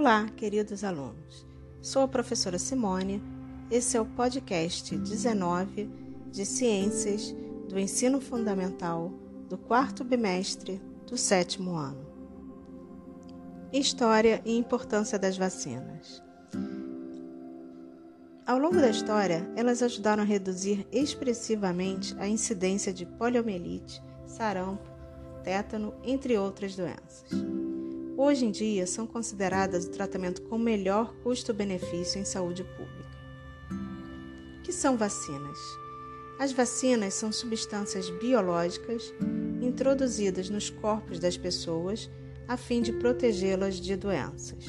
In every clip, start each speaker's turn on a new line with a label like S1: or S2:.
S1: Olá, queridos alunos. Sou a professora Simone. Esse é o podcast 19 de Ciências do Ensino Fundamental do quarto bimestre do sétimo ano. História e importância das vacinas. Ao longo da história, elas ajudaram a reduzir expressivamente a incidência de poliomielite, sarampo, tétano, entre outras doenças. Hoje em dia, são consideradas o tratamento com melhor custo-benefício em saúde pública. O que são vacinas? As vacinas são substâncias biológicas introduzidas nos corpos das pessoas a fim de protegê-las de doenças.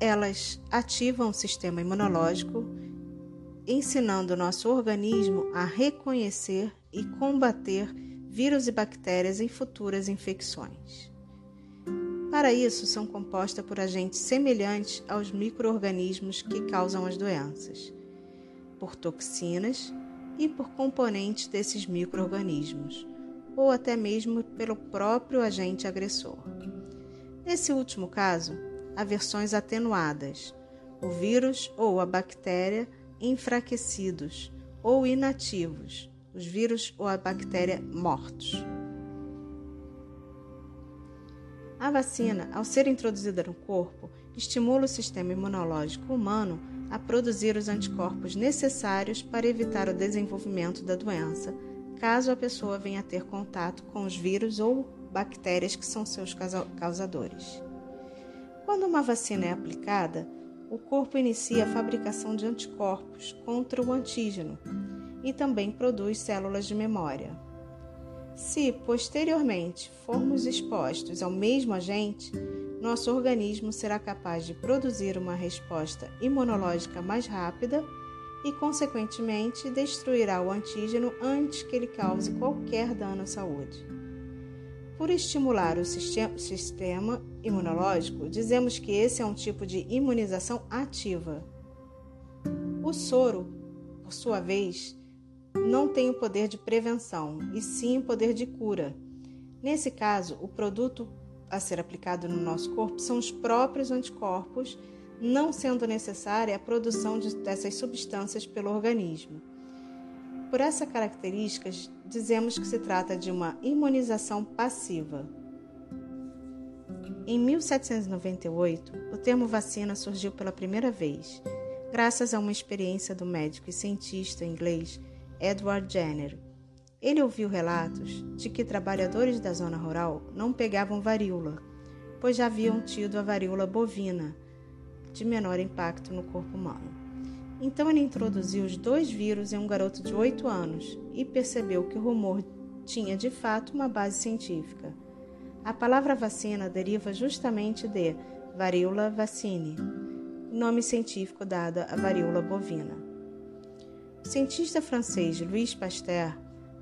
S1: Elas ativam o sistema imunológico, ensinando o nosso organismo a reconhecer e combater vírus e bactérias em futuras infecções. Para isso, são compostas por agentes semelhantes aos microorganismos que causam as doenças, por toxinas e por componentes desses microorganismos, ou até mesmo pelo próprio agente agressor. Nesse último caso, há versões atenuadas, o vírus ou a bactéria enfraquecidos ou inativos, os vírus ou a bactéria mortos. A vacina, ao ser introduzida no corpo, estimula o sistema imunológico humano a produzir os anticorpos necessários para evitar o desenvolvimento da doença, caso a pessoa venha a ter contato com os vírus ou bactérias que são seus causadores. Quando uma vacina é aplicada, o corpo inicia a fabricação de anticorpos contra o antígeno, e também produz células de memória. Se posteriormente formos expostos ao mesmo agente, nosso organismo será capaz de produzir uma resposta imunológica mais rápida e, consequentemente, destruirá o antígeno antes que ele cause qualquer dano à saúde. Por estimular o sistema imunológico, dizemos que esse é um tipo de imunização ativa. O soro, por sua vez, não tem o poder de prevenção, e sim o poder de cura. Nesse caso, o produto a ser aplicado no nosso corpo são os próprios anticorpos, não sendo necessária a produção de, dessas substâncias pelo organismo. Por essa característica, dizemos que se trata de uma imunização passiva. Em 1798, o termo vacina surgiu pela primeira vez, graças a uma experiência do médico e cientista inglês Edward Jenner. Ele ouviu relatos de que trabalhadores da zona rural não pegavam varíola, pois já haviam tido a varíola bovina, de menor impacto no corpo humano. Então ele introduziu os dois vírus em um garoto de 8 anos e percebeu que o rumor tinha de fato uma base científica. A palavra vacina deriva justamente de varíola vaccine, nome científico dado à varíola bovina. O cientista francês Louis Pasteur,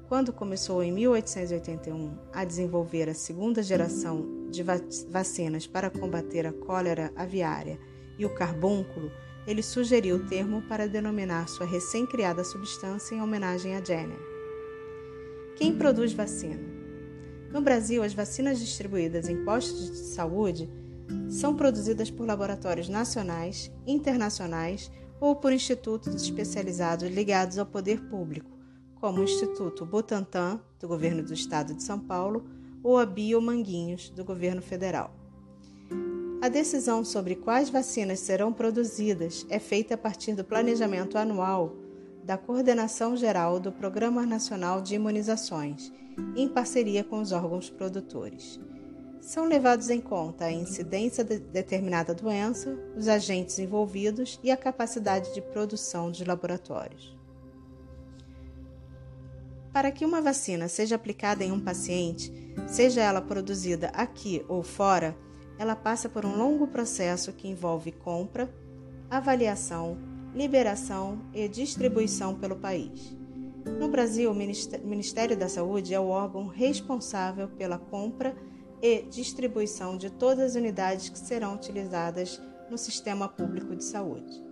S1: quando começou em 1881 a desenvolver a segunda geração de vacinas para combater a cólera aviária e o carbúnculo, ele sugeriu o termo para denominar sua recém-criada substância em homenagem a Jenner. Quem produz vacina? No Brasil, as vacinas distribuídas em postos de saúde são produzidas por laboratórios nacionais, internacionais ou por institutos especializados ligados ao poder público, como o Instituto Butantan, do Governo do Estado de São Paulo, ou a Biomanguinhos, do Governo Federal. A decisão sobre quais vacinas serão produzidas é feita a partir do planejamento anual da Coordenação Geral do Programa Nacional de Imunizações, em parceria com os órgãos produtores. São levados em conta a incidência de determinada doença, os agentes envolvidos e a capacidade de produção dos laboratórios. Para que uma vacina seja aplicada em um paciente, seja ela produzida aqui ou fora, ela passa por um longo processo que envolve compra, avaliação, liberação e distribuição pelo país. No Brasil, o Ministério da Saúde é o órgão responsável pela compra e distribuição de todas as unidades que serão utilizadas no sistema público de saúde.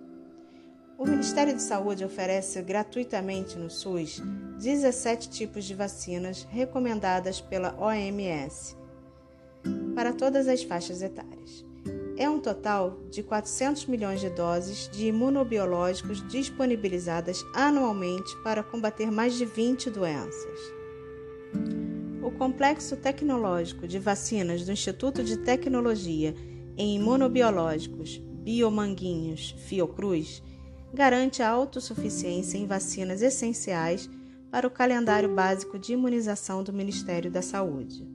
S1: O Ministério de Saúde oferece gratuitamente no SUS 17 tipos de vacinas recomendadas pela OMS. para todas as faixas etárias. É um total de 400 milhões de doses de imunobiológicos disponibilizadas anualmente para combater mais de 20 doenças. O complexo tecnológico de vacinas do Instituto de Tecnologia em Imunobiológicos Biomanguinhos Fiocruz garante a autossuficiência em vacinas essenciais para o calendário básico de imunização do Ministério da Saúde.